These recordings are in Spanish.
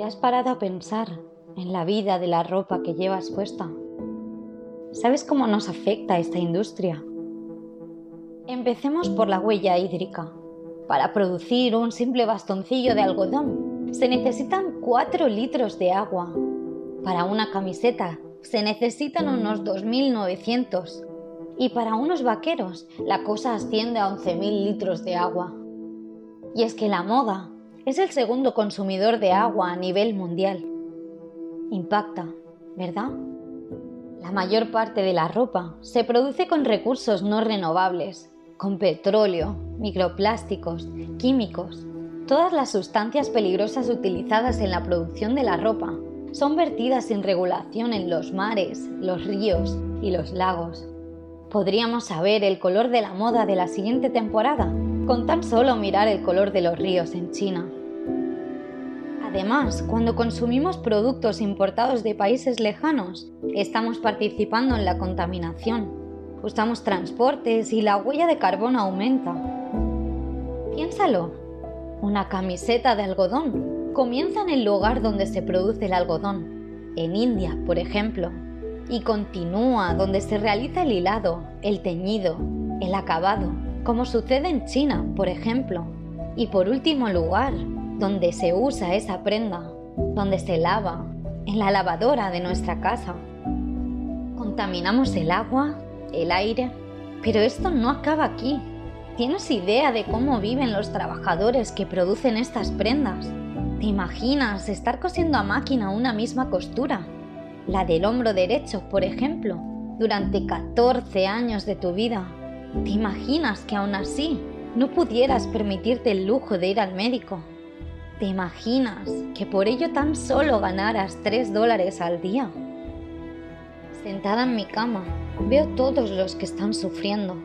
¿Te has parado a pensar en la vida de la ropa que llevas puesta? ¿Sabes cómo nos afecta esta industria? Empecemos por la huella hídrica. Para producir un simple bastoncillo de algodón se necesitan 4 litros de agua. Para una camiseta se necesitan unos 2.900 y para unos vaqueros la cosa asciende a 11.000 litros de agua. Y es que la moda es el segundo consumidor de agua a nivel mundial. Impacta, ¿verdad? La mayor parte de la ropa se produce con recursos no renovables, con petróleo, microplásticos, químicos. Todas las sustancias peligrosas utilizadas en la producción de la ropa son vertidas sin regulación en los mares, los ríos y los lagos. Podríamos saber el color de la moda de la siguiente temporada con tan solo mirar el color de los ríos en China. Además, cuando consumimos productos importados de países lejanos, estamos participando en la contaminación. Usamos transportes y la huella de carbono aumenta. Piénsalo. Una camiseta de algodón comienza en el lugar donde se produce el algodón, en India, por ejemplo, y continúa donde se realiza el hilado, el teñido, el acabado, como sucede en China, por ejemplo. Y por último lugar, donde se usa esa prenda, donde se lava, en la lavadora de nuestra casa. Contaminamos el agua, el aire, pero esto no acaba aquí. ¿Tienes idea de cómo viven los trabajadores que producen estas prendas? ¿Te imaginas estar cosiendo a máquina una misma costura? la del hombro derecho, por ejemplo, durante 14 años de tu vida. ¿Te imaginas que aún así no pudieras permitirte el lujo de ir al médico? ¿Te imaginas que por ello tan solo ganaras 3 dólares al día? Sentada en mi cama, veo todos los que están sufriendo.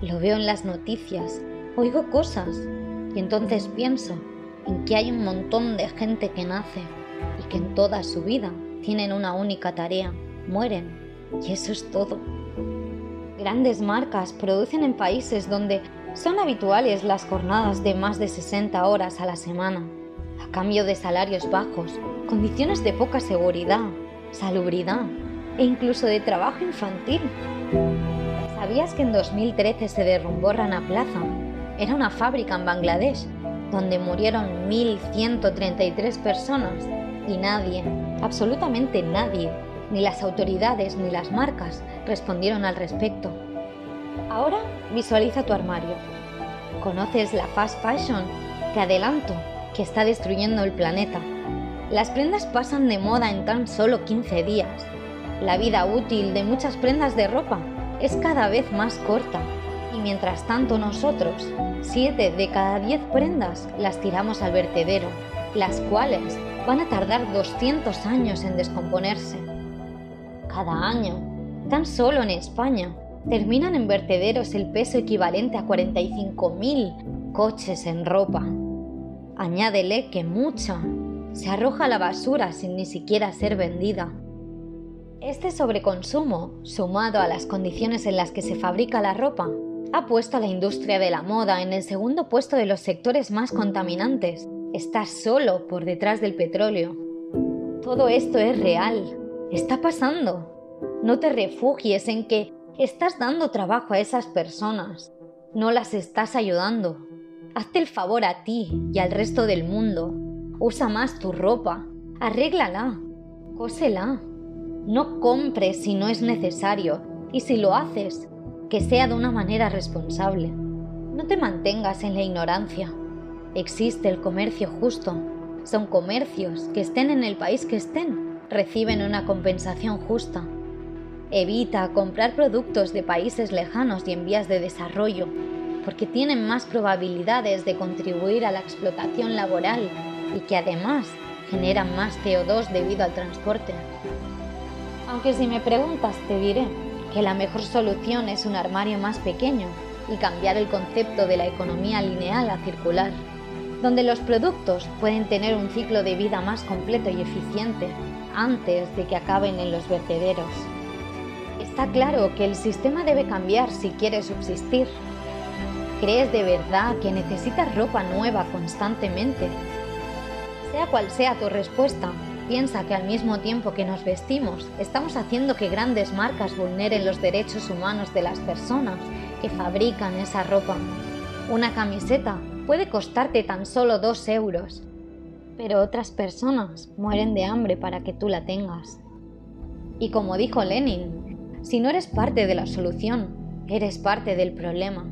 Lo veo en las noticias, oigo cosas y entonces pienso en que hay un montón de gente que nace y que en toda su vida tienen una única tarea, mueren. Y eso es todo. Grandes marcas producen en países donde son habituales las jornadas de más de 60 horas a la semana, a cambio de salarios bajos, condiciones de poca seguridad, salubridad e incluso de trabajo infantil. ¿Sabías que en 2013 se derrumbó Rana Plaza? Era una fábrica en Bangladesh donde murieron 1.133 personas y nadie, absolutamente nadie, ni las autoridades ni las marcas respondieron al respecto. Ahora visualiza tu armario. ¿Conoces la fast fashion? Te adelanto que está destruyendo el planeta. Las prendas pasan de moda en tan solo 15 días. La vida útil de muchas prendas de ropa es cada vez más corta y mientras tanto nosotros, 7 de cada 10 prendas las tiramos al vertedero, las cuales van a tardar 200 años en descomponerse. Cada año, tan solo en España, terminan en vertederos el peso equivalente a 45.000 coches en ropa. Añádele que mucha se arroja a la basura sin ni siquiera ser vendida. Este sobreconsumo, sumado a las condiciones en las que se fabrica la ropa, ha puesto a la industria de la moda en el segundo puesto de los sectores más contaminantes Estás solo por detrás del petróleo. Todo esto es real. Está pasando. No te refugies en que estás dando trabajo a esas personas. No las estás ayudando. Hazte el favor a ti y al resto del mundo. Usa más tu ropa. Arréglala. Cósela. No compres si no es necesario. Y si lo haces, que sea de una manera responsable. No te mantengas en la ignorancia. Existe el comercio justo. Son comercios que estén en el país que estén, reciben una compensación justa. Evita comprar productos de países lejanos y en vías de desarrollo, porque tienen más probabilidades de contribuir a la explotación laboral y que además generan más CO2 debido al transporte. Aunque si me preguntas te diré que la mejor solución es un armario más pequeño y cambiar el concepto de la economía lineal a circular donde los productos pueden tener un ciclo de vida más completo y eficiente antes de que acaben en los vertederos. Está claro que el sistema debe cambiar si quiere subsistir. ¿Crees de verdad que necesitas ropa nueva constantemente? Sea cual sea tu respuesta, piensa que al mismo tiempo que nos vestimos, estamos haciendo que grandes marcas vulneren los derechos humanos de las personas que fabrican esa ropa. Una camiseta puede costarte tan solo dos euros, pero otras personas mueren de hambre para que tú la tengas. Y como dijo Lenin, si no eres parte de la solución, eres parte del problema.